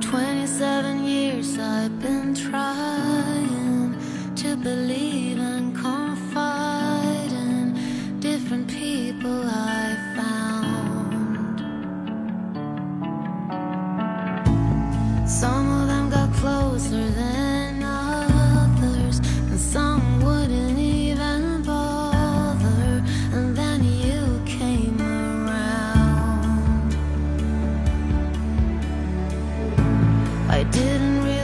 27 years I've been trying to believe in I didn't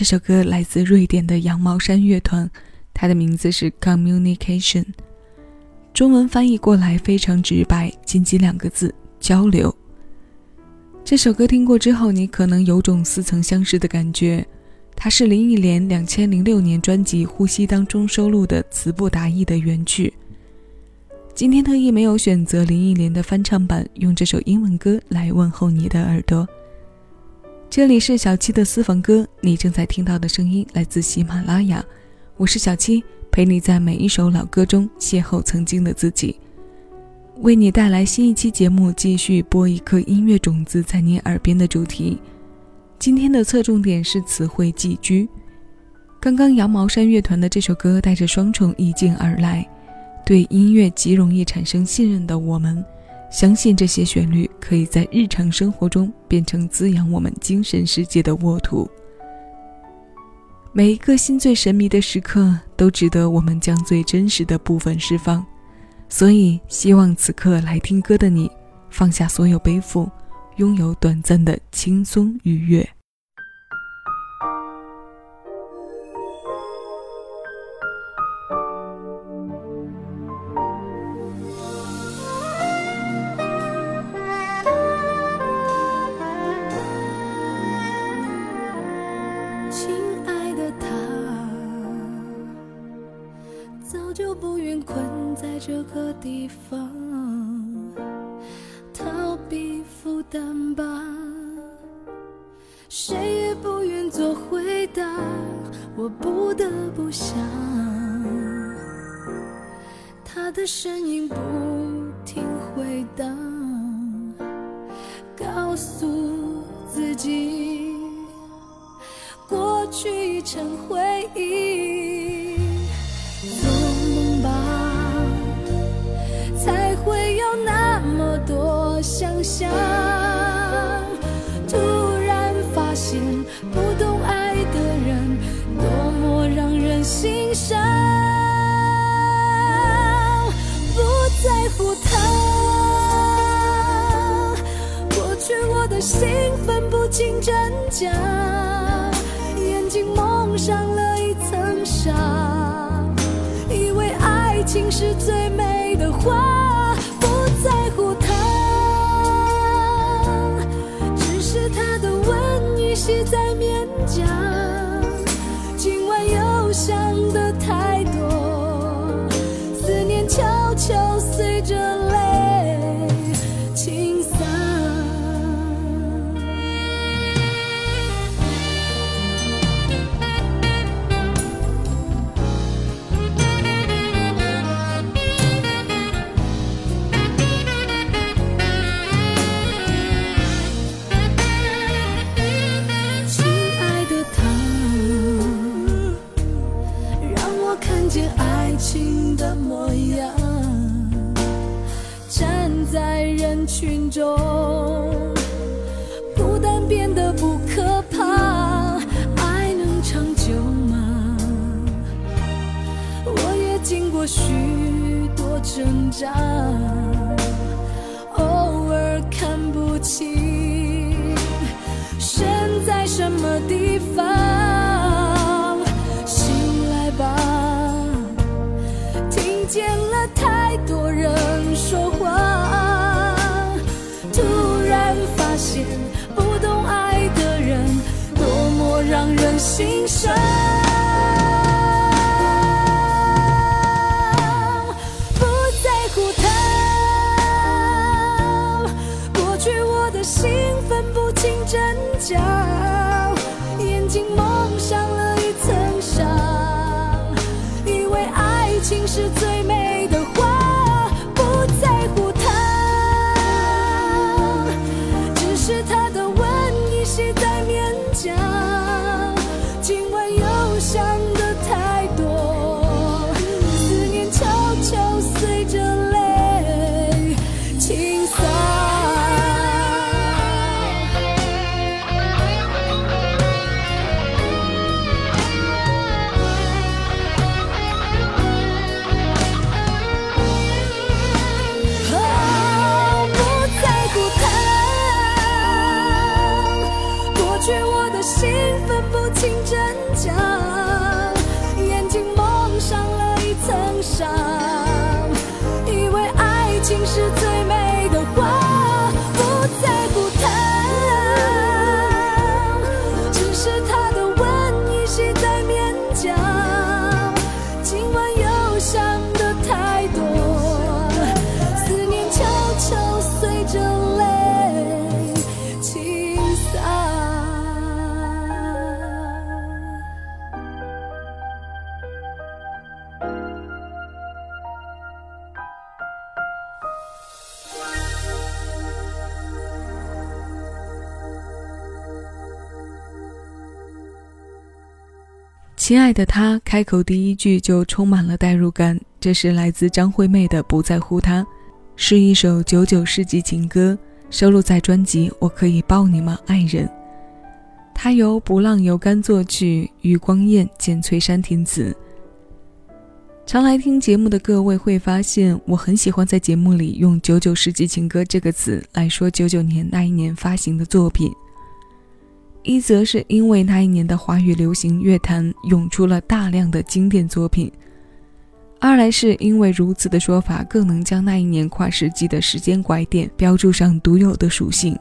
这首歌来自瑞典的羊毛衫乐团，它的名字是 Communication，中文翻译过来非常直白，仅仅两个字：交流。这首歌听过之后，你可能有种似曾相识的感觉。它是林忆莲两千零六年专辑《呼吸》当中收录的词不达意的原曲。今天特意没有选择林忆莲的翻唱版，用这首英文歌来问候你的耳朵。这里是小七的私房歌，你正在听到的声音来自喜马拉雅，我是小七，陪你在每一首老歌中邂逅曾经的自己，为你带来新一期节目，继续播一颗音乐种子在你耳边的主题。今天的侧重点是词汇寄居。刚刚羊毛衫乐团的这首歌带着双重意境而来，对音乐极容易产生信任的我们，相信这些旋律可以在日常生活中变成滋养我们精神世界的沃土。每一个心最神秘的时刻，都值得我们将最真实的部分释放。所以，希望此刻来听歌的你，放下所有背负。拥有短暂的轻松愉悦。地方，逃避负。担吧，谁也不愿做回答，我不得不想，他的声音不停回荡，告诉自己，过去已成回忆，想突然发现不懂爱的人，多么让人心伤，不在乎他过去，我的心分不清真假。见爱情的模样，站在人群中，孤单变得不可怕，爱能长久吗？我也经过许多挣扎，偶尔看不清身在什么地方。不懂爱的人，多么让人心亲爱的他开口第一句就充满了代入感，这是来自张惠妹的《不在乎他》，是一首九九世纪情歌，收录在专辑《我可以抱你吗，爱人》。它由不浪由干作曲，余光彦、简翠山填词。常来听节目的各位会发现，我很喜欢在节目里用“九九世纪情歌”这个词来说九九年那一年发行的作品。一则是因为那一年的华语流行乐坛涌出了大量的经典作品，二来是因为如此的说法更能将那一年跨世纪的时间拐点标注上独有的属性。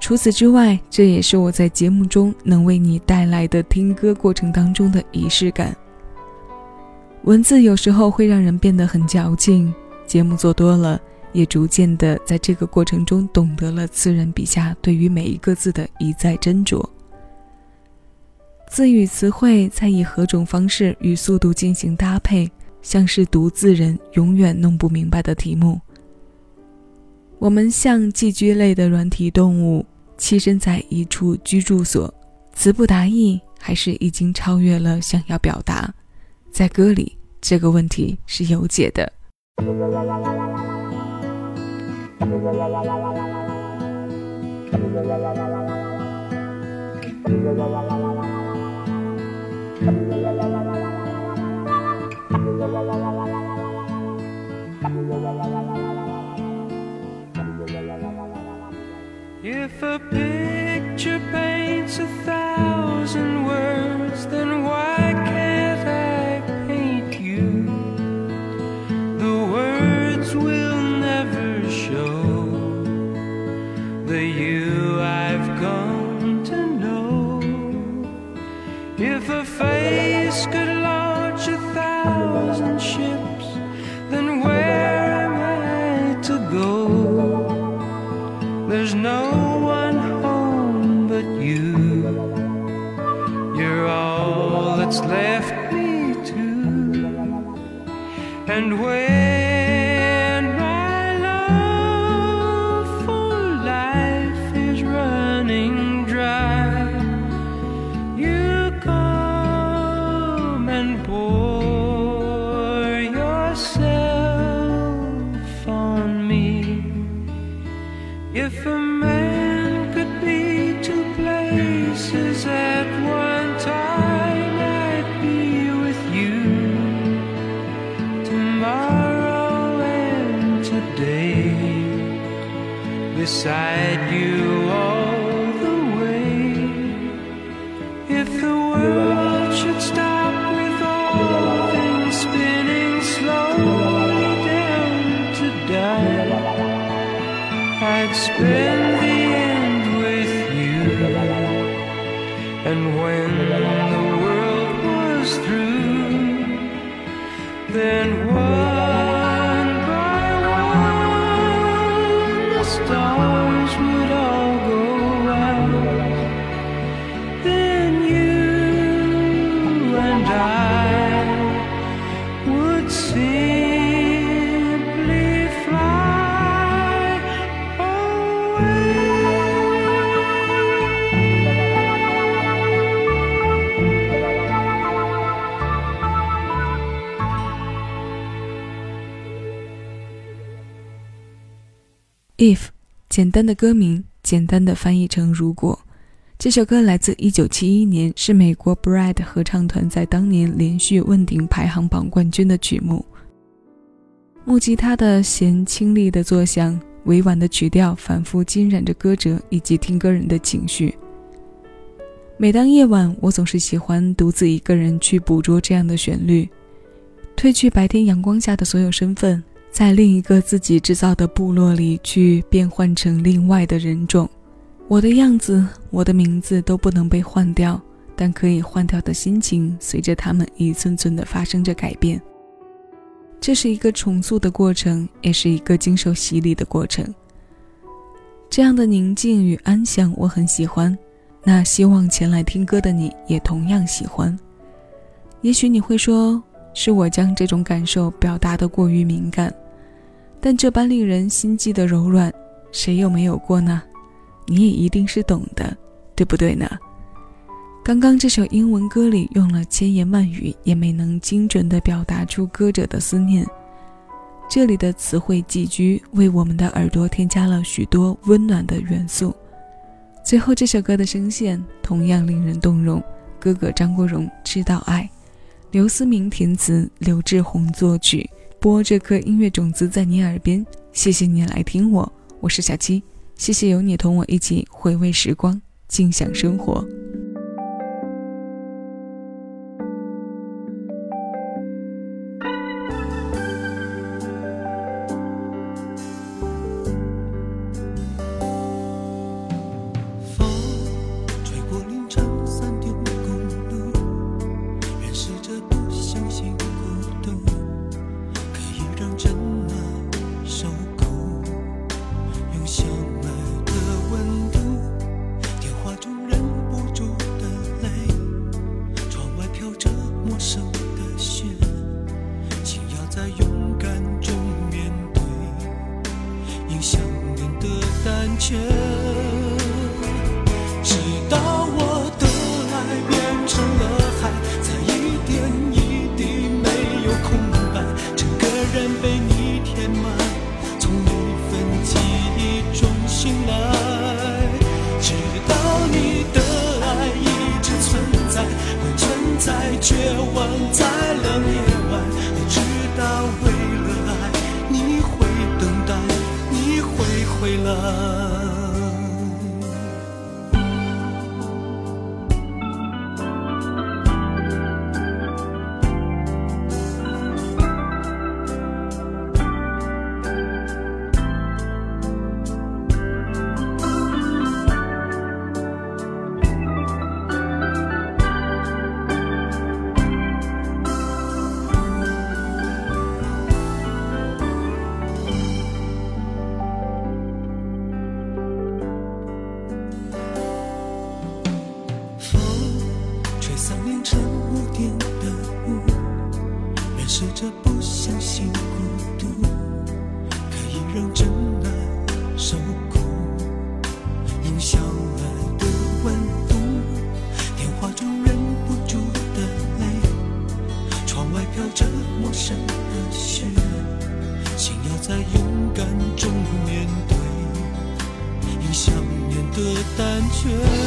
除此之外，这也是我在节目中能为你带来的听歌过程当中的仪式感。文字有时候会让人变得很矫情，节目做多了。也逐渐的在这个过程中懂得了词人笔下对于每一个字的一再斟酌。字与词汇在以何种方式与速度进行搭配，像是读字人永远弄不明白的题目。我们像寄居类的软体动物，栖身在一处居住所，词不达意，还是已经超越了想要表达？在歌里，这个问题是有解的。If a picture paints a thousand words, then why A face could launch a thousand ships, beside you all the way. If the world should stop with all things spinning slowly down to die. I'd spend the end with you. And when the world was through, then one If，简单的歌名，简单的翻译成“如果”。这首歌来自1971年，是美国 Brad 合唱团在当年连续问鼎排行榜冠军的曲目。木吉他的弦清丽的作响，委婉的曲调，反复浸染着歌者以及听歌人的情绪。每当夜晚，我总是喜欢独自一个人去捕捉这样的旋律，褪去白天阳光下的所有身份。在另一个自己制造的部落里去变换成另外的人种，我的样子、我的名字都不能被换掉，但可以换掉的心情，随着他们一寸寸的发生着改变。这是一个重塑的过程，也是一个经受洗礼的过程。这样的宁静与安详，我很喜欢。那希望前来听歌的你也同样喜欢。也许你会说。是我将这种感受表达的过于敏感，但这般令人心悸的柔软，谁又没有过呢？你也一定是懂的，对不对呢？刚刚这首英文歌里用了千言万语也没能精准地表达出歌者的思念，这里的词汇寄居为我们的耳朵添加了许多温暖的元素。最后这首歌的声线同样令人动容，哥哥张国荣知道爱，刘思明填词，刘志宏作曲，播这颗音乐种子在你耳边。谢谢你来听我，我是小七，谢谢有你同我一起回味时光，静享生活。回 should.